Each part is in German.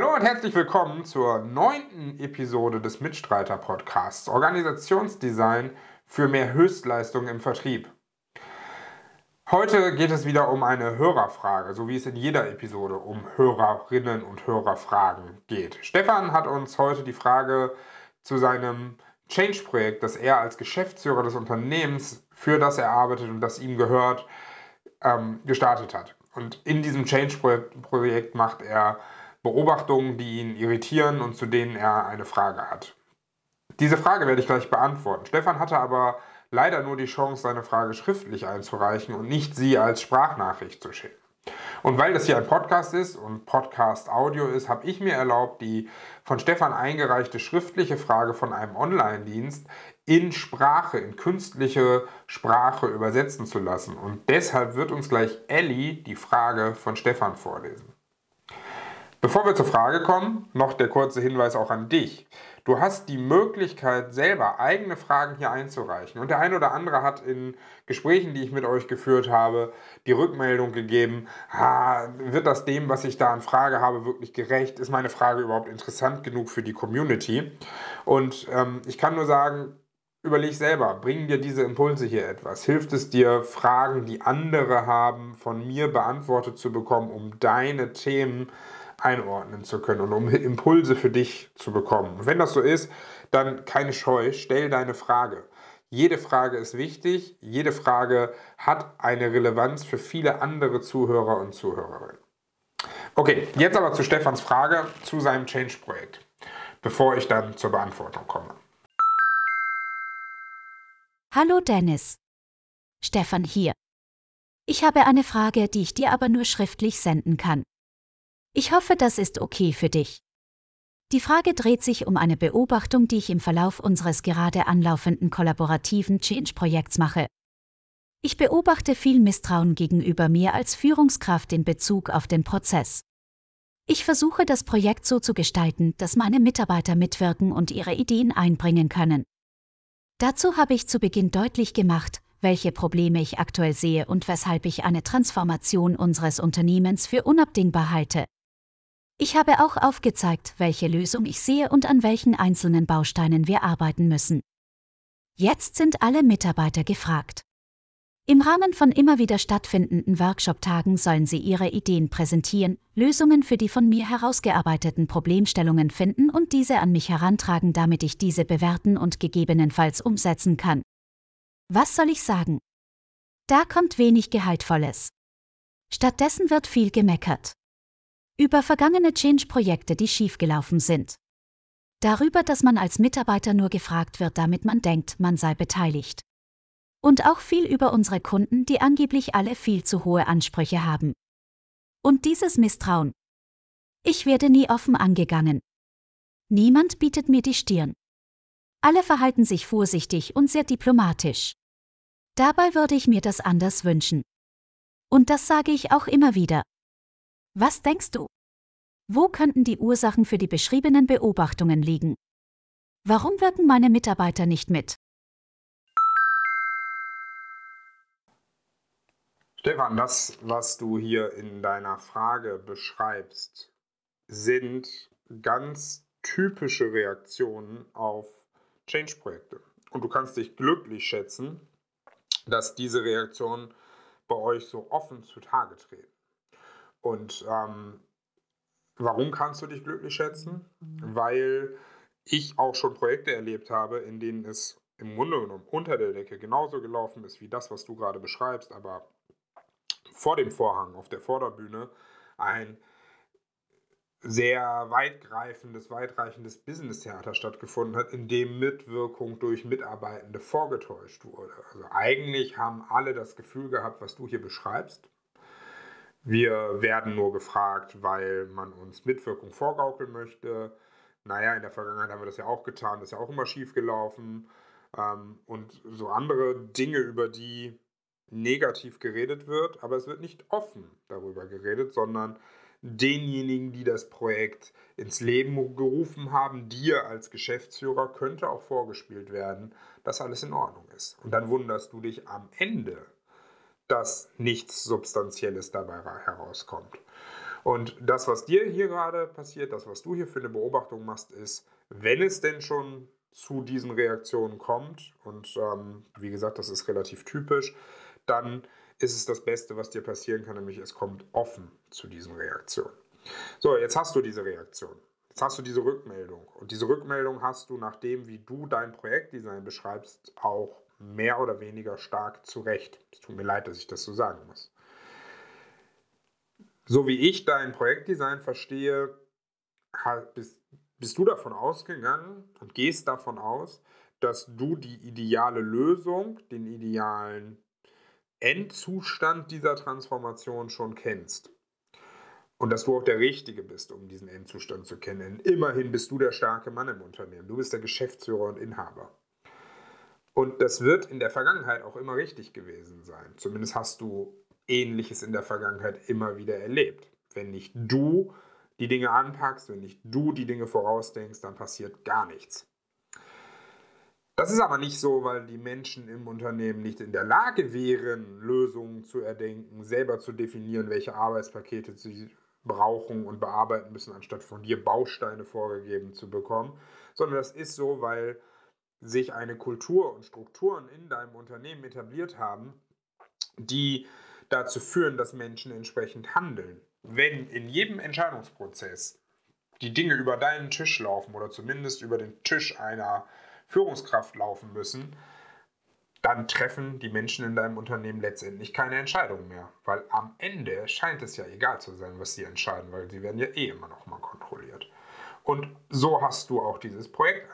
Hallo und herzlich willkommen zur neunten Episode des Mitstreiter-Podcasts Organisationsdesign für mehr Höchstleistung im Vertrieb. Heute geht es wieder um eine Hörerfrage, so wie es in jeder Episode um Hörerinnen und Hörerfragen geht. Stefan hat uns heute die Frage zu seinem Change-Projekt, das er als Geschäftsführer des Unternehmens, für das er arbeitet und das ihm gehört, ähm, gestartet hat. Und in diesem Change-Projekt macht er Beobachtungen, die ihn irritieren und zu denen er eine Frage hat. Diese Frage werde ich gleich beantworten. Stefan hatte aber leider nur die Chance, seine Frage schriftlich einzureichen und nicht sie als Sprachnachricht zu schicken. Und weil das hier ein Podcast ist und Podcast Audio ist, habe ich mir erlaubt, die von Stefan eingereichte schriftliche Frage von einem Online-Dienst in Sprache, in künstliche Sprache übersetzen zu lassen. Und deshalb wird uns gleich Ellie die Frage von Stefan vorlesen. Bevor wir zur Frage kommen, noch der kurze Hinweis auch an dich. Du hast die Möglichkeit, selber eigene Fragen hier einzureichen. Und der eine oder andere hat in Gesprächen, die ich mit euch geführt habe, die Rückmeldung gegeben, ah, wird das dem, was ich da an Frage habe, wirklich gerecht? Ist meine Frage überhaupt interessant genug für die Community? Und ähm, ich kann nur sagen, überleg selber, bringen dir diese Impulse hier etwas? Hilft es dir, Fragen, die andere haben, von mir beantwortet zu bekommen, um deine Themen zu einordnen zu können und um Impulse für dich zu bekommen. Und wenn das so ist, dann keine Scheu, stell deine Frage. Jede Frage ist wichtig, jede Frage hat eine Relevanz für viele andere Zuhörer und Zuhörerinnen. Okay, jetzt aber zu Stefans Frage zu seinem Change-Projekt, bevor ich dann zur Beantwortung komme. Hallo Dennis. Stefan hier. Ich habe eine Frage, die ich dir aber nur schriftlich senden kann. Ich hoffe, das ist okay für dich. Die Frage dreht sich um eine Beobachtung, die ich im Verlauf unseres gerade anlaufenden kollaborativen Change-Projekts mache. Ich beobachte viel Misstrauen gegenüber mir als Führungskraft in Bezug auf den Prozess. Ich versuche das Projekt so zu gestalten, dass meine Mitarbeiter mitwirken und ihre Ideen einbringen können. Dazu habe ich zu Beginn deutlich gemacht, welche Probleme ich aktuell sehe und weshalb ich eine Transformation unseres Unternehmens für unabdingbar halte. Ich habe auch aufgezeigt, welche Lösung ich sehe und an welchen einzelnen Bausteinen wir arbeiten müssen. Jetzt sind alle Mitarbeiter gefragt. Im Rahmen von immer wieder stattfindenden Workshop-Tagen sollen sie ihre Ideen präsentieren, Lösungen für die von mir herausgearbeiteten Problemstellungen finden und diese an mich herantragen, damit ich diese bewerten und gegebenenfalls umsetzen kann. Was soll ich sagen? Da kommt wenig Gehaltvolles. Stattdessen wird viel gemeckert. Über vergangene Change-Projekte, die schiefgelaufen sind. Darüber, dass man als Mitarbeiter nur gefragt wird, damit man denkt, man sei beteiligt. Und auch viel über unsere Kunden, die angeblich alle viel zu hohe Ansprüche haben. Und dieses Misstrauen. Ich werde nie offen angegangen. Niemand bietet mir die Stirn. Alle verhalten sich vorsichtig und sehr diplomatisch. Dabei würde ich mir das anders wünschen. Und das sage ich auch immer wieder. Was denkst du? Wo könnten die Ursachen für die beschriebenen Beobachtungen liegen? Warum wirken meine Mitarbeiter nicht mit? Stefan, das, was du hier in deiner Frage beschreibst, sind ganz typische Reaktionen auf Change-Projekte. Und du kannst dich glücklich schätzen, dass diese Reaktionen bei euch so offen zutage treten. Und ähm, warum kannst du dich glücklich schätzen? Mhm. Weil ich auch schon Projekte erlebt habe, in denen es im Grunde genommen unter der Decke genauso gelaufen ist wie das, was du gerade beschreibst, aber vor dem Vorhang auf der Vorderbühne ein sehr weitgreifendes, weitreichendes Business-Theater stattgefunden hat, in dem Mitwirkung durch Mitarbeitende vorgetäuscht wurde. Also eigentlich haben alle das Gefühl gehabt, was du hier beschreibst, wir werden nur gefragt, weil man uns Mitwirkung vorgaukeln möchte. Naja, in der Vergangenheit haben wir das ja auch getan, das ist ja auch immer schief gelaufen. Ähm, und so andere Dinge, über die negativ geredet wird, aber es wird nicht offen darüber geredet, sondern denjenigen, die das Projekt ins Leben gerufen haben, dir als Geschäftsführer könnte auch vorgespielt werden, dass alles in Ordnung ist. Und dann wunderst du dich am Ende, dass nichts Substanzielles dabei herauskommt. Und das, was dir hier gerade passiert, das, was du hier für eine Beobachtung machst, ist, wenn es denn schon zu diesen Reaktionen kommt, und ähm, wie gesagt, das ist relativ typisch, dann ist es das Beste, was dir passieren kann, nämlich es kommt offen zu diesen Reaktionen. So, jetzt hast du diese Reaktion. Jetzt hast du diese Rückmeldung. Und diese Rückmeldung hast du, nachdem, wie du dein Projektdesign beschreibst, auch mehr oder weniger stark zurecht. Es tut mir leid, dass ich das so sagen muss. So wie ich dein Projektdesign verstehe, bist, du davon ausgegangen und gehst davon aus, dass du die ideale Lösung, den idealen Endzustand dieser Transformation schon kennst. Und dass du auch der Richtige bist, um diesen Endzustand zu kennen. Immerhin bist du der starke Mann im Unternehmen. Du bist der Geschäftsführer und Inhaber. Und das wird in der Vergangenheit auch immer richtig gewesen sein. Zumindest hast du Ähnliches in der Vergangenheit immer wieder erlebt. Wenn nicht du die Dinge anpackst, wenn nicht du die Dinge vorausdenkst, dann passiert gar nichts. Das ist aber nicht so, weil die Menschen im Unternehmen nicht in der Lage wären, Lösungen zu erdenken, selber zu definieren, welche Arbeitspakete sie brauchen und bearbeiten müssen, anstatt von dir Bausteine vorgegeben zu bekommen, sondern das ist so, weil sich eine Kultur und Strukturen in deinem Unternehmen etabliert haben, die dazu führen, dass Menschen entsprechend handeln. Wenn in jedem Entscheidungsprozess die Dinge über deinen Tisch laufen oder zumindest über den Tisch einer Führungskraft laufen müssen, dann treffen die Menschen in deinem Unternehmen letztendlich keine Entscheidung mehr. Weil am Ende scheint es ja egal zu sein, was sie entscheiden, weil sie werden ja eh immer noch mal kontrolliert. Und so hast du auch dieses Projekt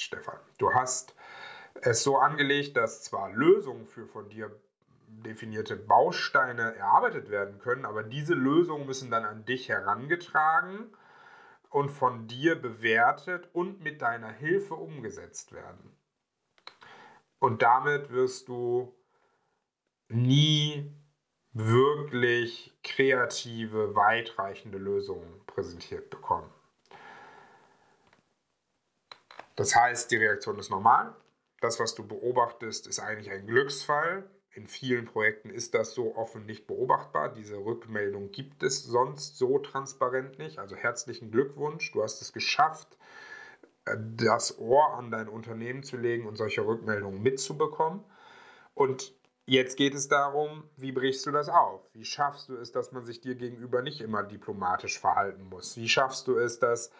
Stefan. Du hast es so angelegt, dass zwar Lösungen für von dir definierte Bausteine erarbeitet werden können, aber diese Lösungen müssen dann an dich herangetragen und von dir bewertet und mit deiner Hilfe umgesetzt werden. Und damit wirst du nie wirklich kreative, weitreichende Lösungen präsentiert bekommen. Das heißt, die Reaktion ist normal. Das, was du beobachtest, ist eigentlich ein Glücksfall. In vielen Projekten ist das so offen nicht beobachtbar. Diese Rückmeldung gibt es sonst so transparent nicht. Also herzlichen Glückwunsch, du hast es geschafft, äh, das Ohr an dein Unternehmen zu legen und solche Rückmeldungen mitzubekommen. Und jetzt geht es darum, wie brichst du das auf? Wie schaffst du es, dass man sich dir gegenüber nicht immer diplomatisch verhalten muss? Wie schaffst du es, dass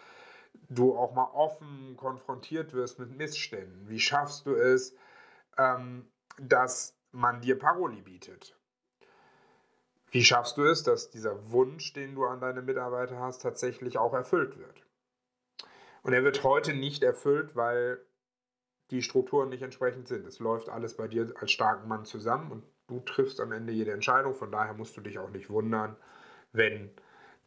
du auch mal offen konfrontiert wirst mit Missständen? Wie schaffst du es, ähm, dass man dir Paroli bietet. Wie schaffst du es, dass dieser Wunsch, den du an deine Mitarbeiter hast, tatsächlich auch erfüllt wird? Und er wird heute nicht erfüllt, weil die Strukturen nicht entsprechend sind. Es läuft alles bei dir als starken Mann zusammen und du triffst am Ende jede Entscheidung. Von daher musst du dich auch nicht wundern, wenn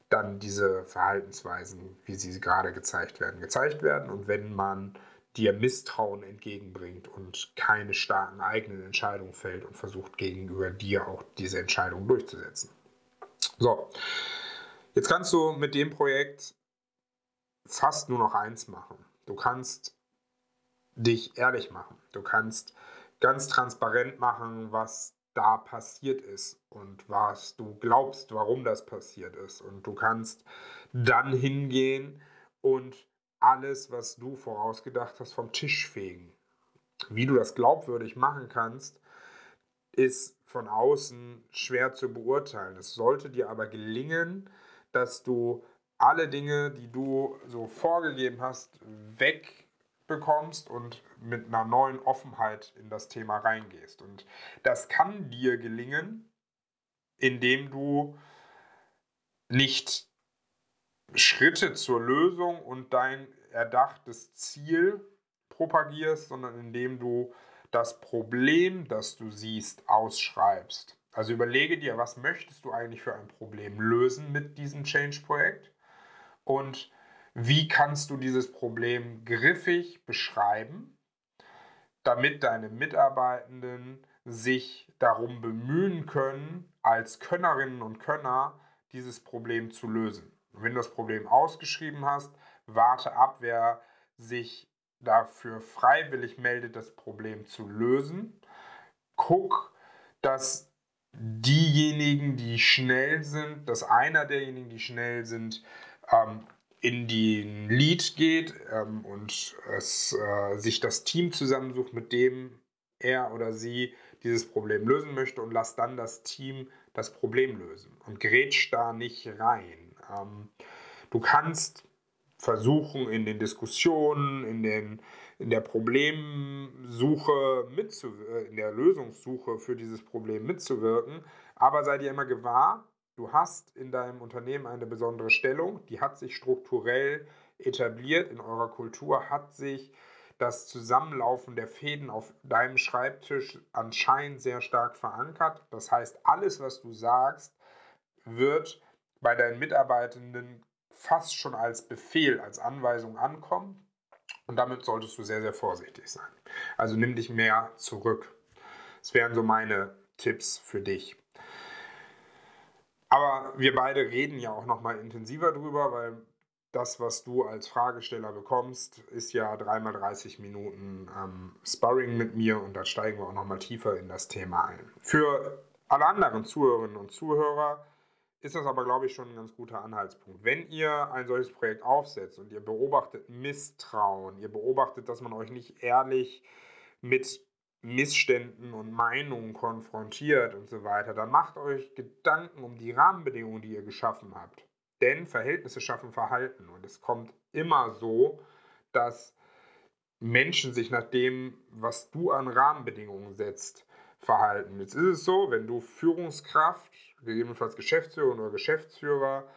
dann diese Verhaltensweisen, wie sie gerade gezeigt werden, gezeigt werden und wenn man dir Misstrauen entgegenbringt und keine starken eigenen Entscheidungen fällt und versucht gegenüber dir auch diese Entscheidung durchzusetzen. So, jetzt kannst du mit dem Projekt fast nur noch eins machen. Du kannst dich ehrlich machen. Du kannst ganz transparent machen, was da passiert ist und was du glaubst, warum das passiert ist. Und du kannst dann hingehen und alles, was du vorausgedacht hast, vom Tisch fegen. Wie du das glaubwürdig machen kannst, ist von außen schwer zu beurteilen. Es sollte dir aber gelingen, dass du alle Dinge, die du so vorgegeben hast, wegbekommst und mit einer neuen Offenheit in das Thema reingehst. Und das kann dir gelingen, indem du nicht Schritte zur Lösung und dein erdachtes Ziel propagierst, sondern indem du das Problem, das du siehst, ausschreibst. Also überlege dir, was möchtest du eigentlich für ein Problem lösen mit diesem Change-Projekt und wie kannst du dieses Problem griffig beschreiben, damit deine Mitarbeitenden sich darum bemühen können, als Könnerinnen und Könner dieses Problem zu lösen. Wenn du das Problem ausgeschrieben hast, warte ab, wer sich dafür freiwillig meldet, das Problem zu lösen. Guck, dass diejenigen, die schnell sind, dass einer derjenigen, die schnell sind, ähm, in den Lead geht ähm, und es, äh, sich das Team zusammensucht, mit dem er oder sie dieses Problem lösen möchte und lasst dann das Team das Problem lösen und grätsch da nicht rein. Ähm, du kannst versuchen, in den Diskussionen, in, den, in der Problemsuche, in der Lösungssuche für dieses Problem mitzuwirken, aber sei dir immer gewahr, du hast in deinem Unternehmen eine besondere Stellung, die hat sich strukturell etabliert in eurer Kultur, hat sich das Zusammenlaufen der Fäden auf deinem Schreibtisch anscheinend sehr stark verankert. Das heißt, alles, was du sagst, wird bei deinen Mitarbeitenden fast schon als Befehl, als Anweisung ankommen. Und damit solltest du sehr, sehr vorsichtig sein. Also nimm dich mehr zurück. Das wären so meine Tipps für dich. Aber wir beide reden ja auch noch mal intensiver drüber, weil das, was du als Fragesteller bekommst, ist ja dreimal 30 Minuten ähm, Sparring mit mir und da steigen wir auch nochmal tiefer in das Thema ein. Für alle anderen Zuhörerinnen und Zuhörer ist das aber, glaube ich, schon ein ganz guter Anhaltspunkt. Wenn ihr ein solches Projekt aufsetzt und ihr beobachtet Misstrauen, ihr beobachtet, dass man euch nicht ehrlich mit Missständen und Meinungen konfrontiert und so weiter, dann macht euch Gedanken um die Rahmenbedingungen, die ihr geschaffen habt. Denn Verhältnisse schaffen Verhalten. Und es kommt immer so, dass Menschen sich nach dem, was du an Rahmenbedingungen setzt, verhalten. Jetzt ist es so, wenn du Führungskraft, gegebenenfalls Geschäftsführer oder Geschäftsführer,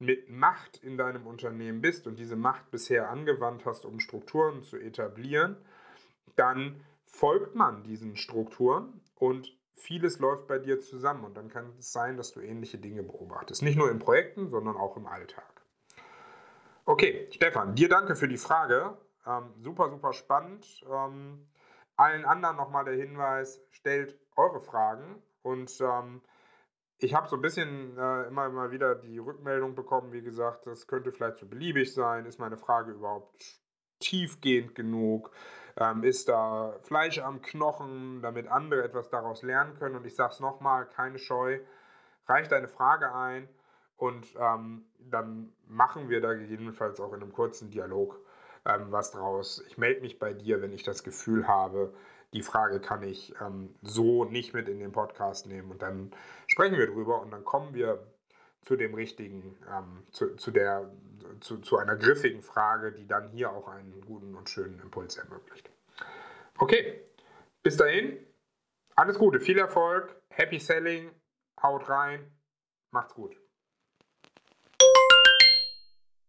mit Macht in deinem Unternehmen bist und diese Macht bisher angewandt hast, um Strukturen zu etablieren, dann folgt man diesen Strukturen und vieles läuft bei dir zusammen und dann kann es sein, dass du ähnliche Dinge beobachtest. Nicht nur in Projekten, sondern auch im Alltag. Okay, Stefan, dir danke für die Frage. Ähm, super, super spannend. Ähm, allen anderen nochmal der Hinweis, stellt eure Fragen und ähm, ich habe so ein bisschen äh, immer mal wieder die Rückmeldung bekommen, wie gesagt, das könnte vielleicht zu so beliebig sein. Ist meine Frage überhaupt tiefgehend genug? Ähm, ist da Fleisch am Knochen, damit andere etwas daraus lernen können? Und ich sage es nochmal, keine Scheu, reich deine Frage ein und ähm, dann machen wir da gegebenenfalls auch in einem kurzen Dialog ähm, was draus. Ich melde mich bei dir, wenn ich das Gefühl habe, die Frage kann ich ähm, so nicht mit in den Podcast nehmen und dann sprechen wir drüber und dann kommen wir zu dem richtigen, ähm, zu, zu, der, zu, zu einer griffigen Frage, die dann hier auch einen guten und schönen Impuls ermöglicht. Okay, bis dahin, alles Gute, viel Erfolg, happy selling, haut rein, macht's gut.